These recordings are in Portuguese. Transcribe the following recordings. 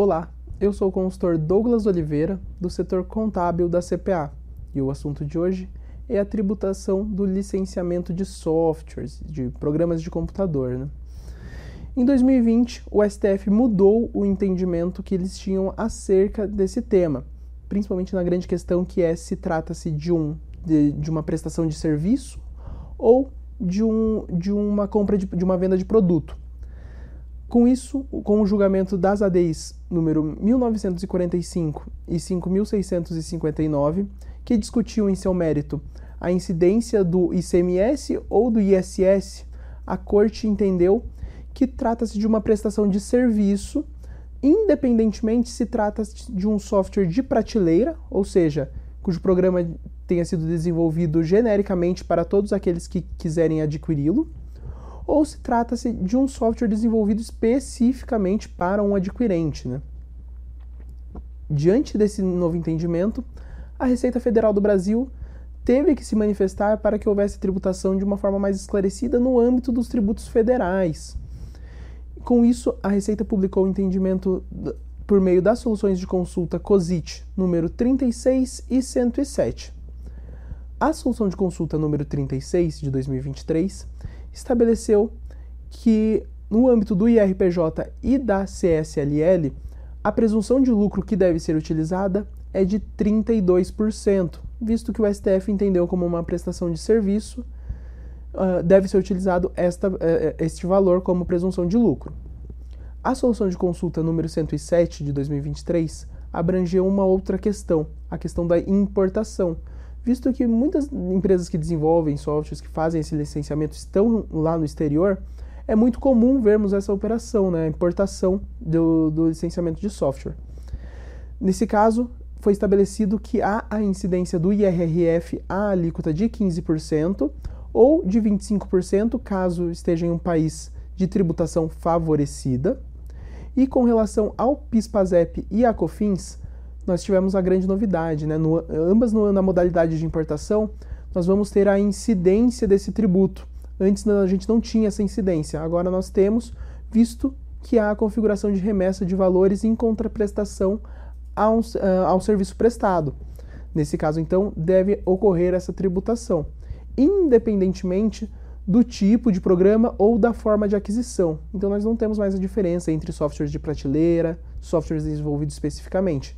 Olá, eu sou o consultor Douglas Oliveira, do setor contábil da CPA, e o assunto de hoje é a tributação do licenciamento de softwares, de programas de computador. Né? Em 2020, o STF mudou o entendimento que eles tinham acerca desse tema, principalmente na grande questão que é se trata-se de, um, de, de uma prestação de serviço ou de, um, de uma compra de, de uma venda de produto. Com isso, com o julgamento das ADIs número 1945 e 5659, que discutiam em seu mérito a incidência do ICMS ou do ISS, a Corte entendeu que trata-se de uma prestação de serviço, independentemente se trata de um software de prateleira, ou seja, cujo programa tenha sido desenvolvido genericamente para todos aqueles que quiserem adquiri-lo, ou se trata-se de um software desenvolvido especificamente para um adquirente. Né? Diante desse novo entendimento, a Receita Federal do Brasil teve que se manifestar para que houvesse tributação de uma forma mais esclarecida no âmbito dos tributos federais. Com isso, a Receita publicou o entendimento por meio das soluções de consulta COSIT número 36 e 107. A solução de consulta número 36 de 2023 estabeleceu que, no âmbito do IRPJ e da CSLL, a presunção de lucro que deve ser utilizada é de 32%, visto que o STF entendeu como uma prestação de serviço, uh, deve ser utilizado esta, uh, este valor como presunção de lucro. A solução de consulta número 107 de 2023 abrangeu uma outra questão, a questão da importação, visto que muitas empresas que desenvolvem softwares, que fazem esse licenciamento, estão lá no exterior, é muito comum vermos essa operação, né, importação do, do licenciamento de software. Nesse caso, foi estabelecido que há a incidência do IRRF à alíquota de 15% ou de 25% caso esteja em um país de tributação favorecida. E com relação ao PIS/PASEP e a COFINS, nós tivemos a grande novidade, né? No, ambas no, na modalidade de importação, nós vamos ter a incidência desse tributo. Antes a gente não tinha essa incidência, agora nós temos, visto que há a configuração de remessa de valores em contraprestação ao, uh, ao serviço prestado. Nesse caso, então, deve ocorrer essa tributação, independentemente do tipo de programa ou da forma de aquisição. Então, nós não temos mais a diferença entre softwares de prateleira, softwares desenvolvidos especificamente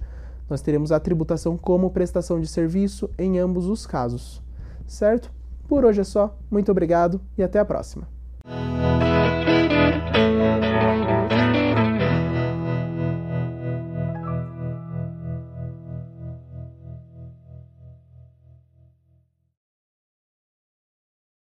nós teremos a tributação como prestação de serviço em ambos os casos. Certo? Por hoje é só, muito obrigado e até a próxima.